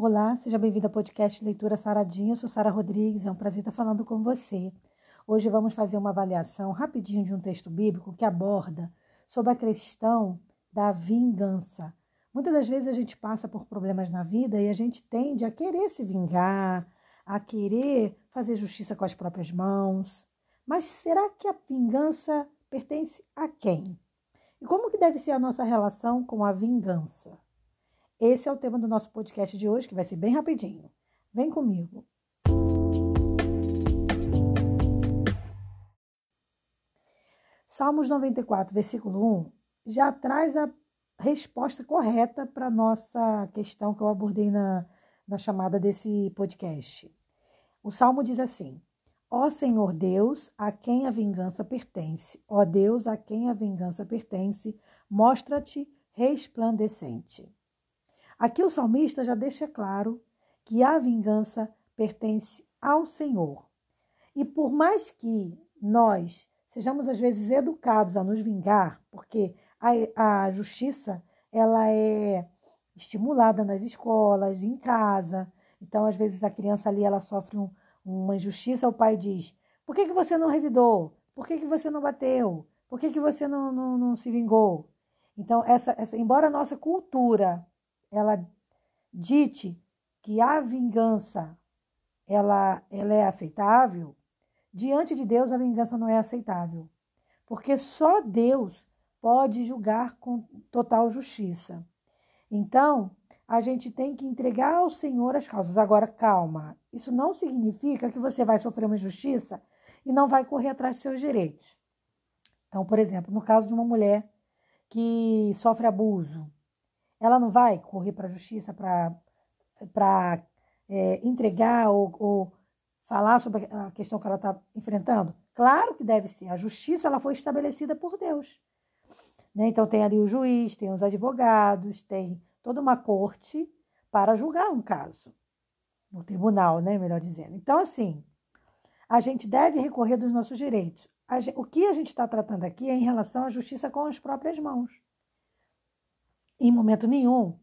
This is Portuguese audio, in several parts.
Olá, seja bem-vindo ao podcast Leitura Saradinha. Eu sou Sara Rodrigues, é um prazer estar falando com você. Hoje vamos fazer uma avaliação rapidinho de um texto bíblico que aborda sobre a questão da vingança. Muitas das vezes a gente passa por problemas na vida e a gente tende a querer se vingar, a querer fazer justiça com as próprias mãos. Mas será que a vingança pertence a quem? E como que deve ser a nossa relação com a vingança? Esse é o tema do nosso podcast de hoje, que vai ser bem rapidinho. Vem comigo. Salmos 94, versículo 1, já traz a resposta correta para nossa questão que eu abordei na, na chamada desse podcast. O salmo diz assim: Ó Senhor Deus, a quem a vingança pertence, ó Deus, a quem a vingança pertence, mostra-te resplandecente. Aqui o salmista já deixa claro que a vingança pertence ao Senhor. E por mais que nós sejamos às vezes educados a nos vingar, porque a, a justiça ela é estimulada nas escolas, em casa. Então, às vezes a criança ali ela sofre um, uma injustiça, o pai diz: "Por que, que você não revidou? Por que, que você não bateu? Por que, que você não, não, não se vingou?" Então, essa, essa, embora a nossa cultura ela dite que a vingança ela, ela é aceitável, diante de Deus a vingança não é aceitável. Porque só Deus pode julgar com total justiça. Então, a gente tem que entregar ao Senhor as causas. Agora, calma. Isso não significa que você vai sofrer uma injustiça e não vai correr atrás dos seus direitos. Então, por exemplo, no caso de uma mulher que sofre abuso, ela não vai correr para a justiça para é, entregar ou, ou, falar sobre a questão que ela está enfrentando? Claro que deve ser. A justiça ela foi estabelecida por Deus. Né? Então tem ali o juiz, tem os advogados, tem toda uma corte para julgar um caso. No tribunal, né? melhor dizendo. Então, assim, a gente deve recorrer dos nossos direitos. o que a gente está tratando aqui é em relação à justiça com as próprias mãos. Em momento nenhum,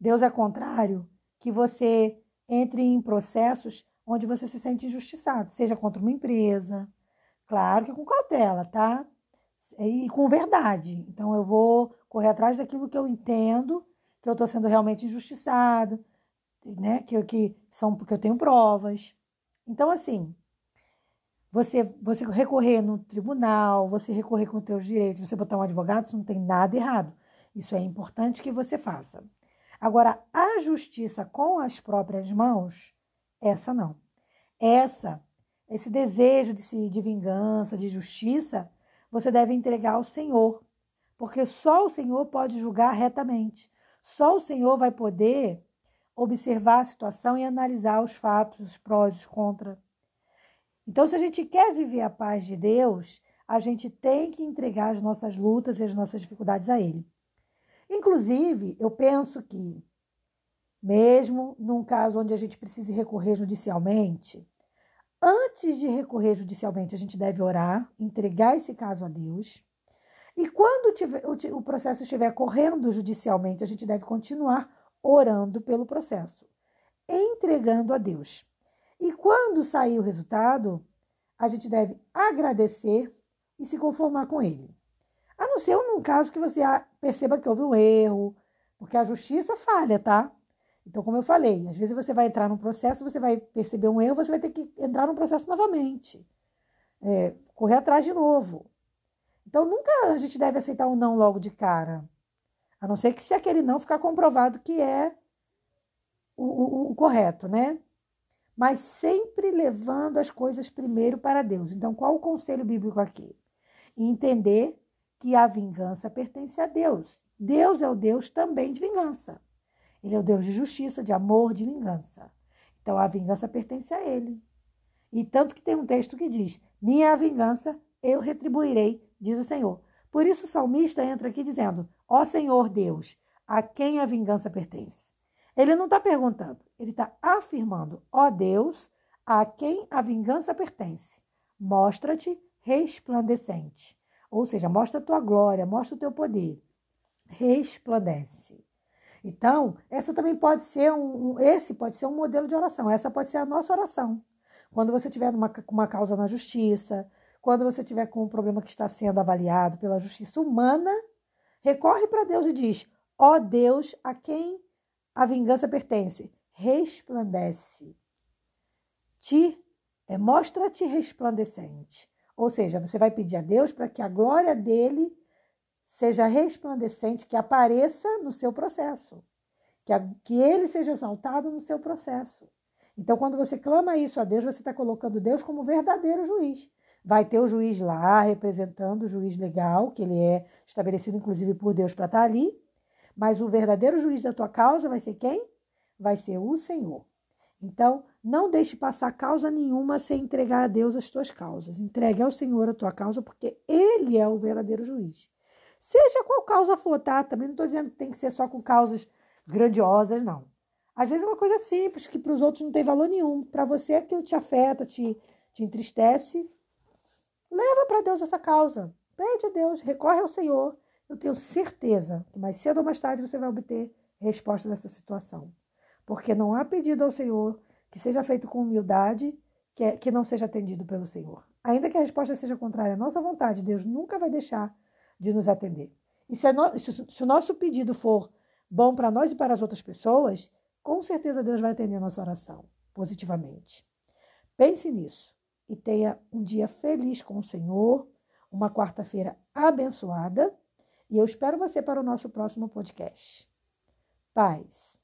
Deus é contrário que você entre em processos onde você se sente injustiçado, seja contra uma empresa, claro que com cautela, tá? E com verdade. Então eu vou correr atrás daquilo que eu entendo, que eu estou sendo realmente injustiçado, né? Que, que são porque eu tenho provas. Então, assim, você, você recorrer no tribunal, você recorrer com os seus direitos, você botar um advogado, isso não tem nada errado. Isso é importante que você faça. Agora, a justiça com as próprias mãos, essa não. Essa, esse desejo de, de vingança, de justiça, você deve entregar ao Senhor, porque só o Senhor pode julgar retamente. Só o Senhor vai poder observar a situação e analisar os fatos, os prós, os contras. Então, se a gente quer viver a paz de Deus, a gente tem que entregar as nossas lutas e as nossas dificuldades a Ele. Inclusive, eu penso que, mesmo num caso onde a gente precise recorrer judicialmente, antes de recorrer judicialmente, a gente deve orar, entregar esse caso a Deus. E quando tiver, o processo estiver correndo judicialmente, a gente deve continuar orando pelo processo, entregando a Deus. E quando sair o resultado, a gente deve agradecer e se conformar com ele. A não ser num caso que você perceba que houve um erro, porque a justiça falha, tá? Então, como eu falei, às vezes você vai entrar num processo, você vai perceber um erro, você vai ter que entrar num processo novamente. É, correr atrás de novo. Então, nunca a gente deve aceitar um não logo de cara. A não ser que se aquele não ficar comprovado que é o, o, o correto, né? Mas sempre levando as coisas primeiro para Deus. Então, qual o conselho bíblico aqui? Entender que a vingança pertence a Deus. Deus é o Deus também de vingança. Ele é o Deus de justiça, de amor, de vingança. Então a vingança pertence a ele. E tanto que tem um texto que diz: Minha vingança eu retribuirei, diz o Senhor. Por isso o salmista entra aqui dizendo: Ó Senhor Deus, a quem a vingança pertence? Ele não está perguntando, ele está afirmando: Ó Deus, a quem a vingança pertence? Mostra-te resplandecente. Ou seja, mostra a tua glória, mostra o teu poder. Resplandece. Então, essa também pode ser um, esse pode ser um modelo de oração. Essa pode ser a nossa oração. Quando você tiver uma, uma causa na justiça, quando você tiver com um problema que está sendo avaliado pela justiça humana, recorre para Deus e diz: Ó oh Deus, a quem a vingança pertence, resplandece. Te é, mostra-te resplandecente. Ou seja, você vai pedir a Deus para que a glória dele seja resplandecente, que apareça no seu processo, que, a, que ele seja exaltado no seu processo. Então, quando você clama isso a Deus, você está colocando Deus como verdadeiro juiz. Vai ter o juiz lá representando o juiz legal, que ele é estabelecido inclusive por Deus para estar ali, mas o verdadeiro juiz da tua causa vai ser quem? Vai ser o Senhor. Então, não deixe passar causa nenhuma sem entregar a Deus as tuas causas. Entregue ao Senhor a tua causa, porque Ele é o verdadeiro juiz. Seja qual causa for, tá? Também não estou dizendo que tem que ser só com causas grandiosas, não. Às vezes é uma coisa simples, que para os outros não tem valor nenhum. Para você, aquilo te afeta, te, te entristece. Leva para Deus essa causa. Pede a Deus, recorre ao Senhor. Eu tenho certeza que mais cedo ou mais tarde você vai obter resposta dessa situação. Porque não há pedido ao Senhor que seja feito com humildade, que, é, que não seja atendido pelo Senhor. Ainda que a resposta seja contrária à nossa vontade, Deus nunca vai deixar de nos atender. E se, no, se, se o nosso pedido for bom para nós e para as outras pessoas, com certeza Deus vai atender a nossa oração positivamente. Pense nisso e tenha um dia feliz com o Senhor, uma quarta-feira abençoada. E eu espero você para o nosso próximo podcast. Paz.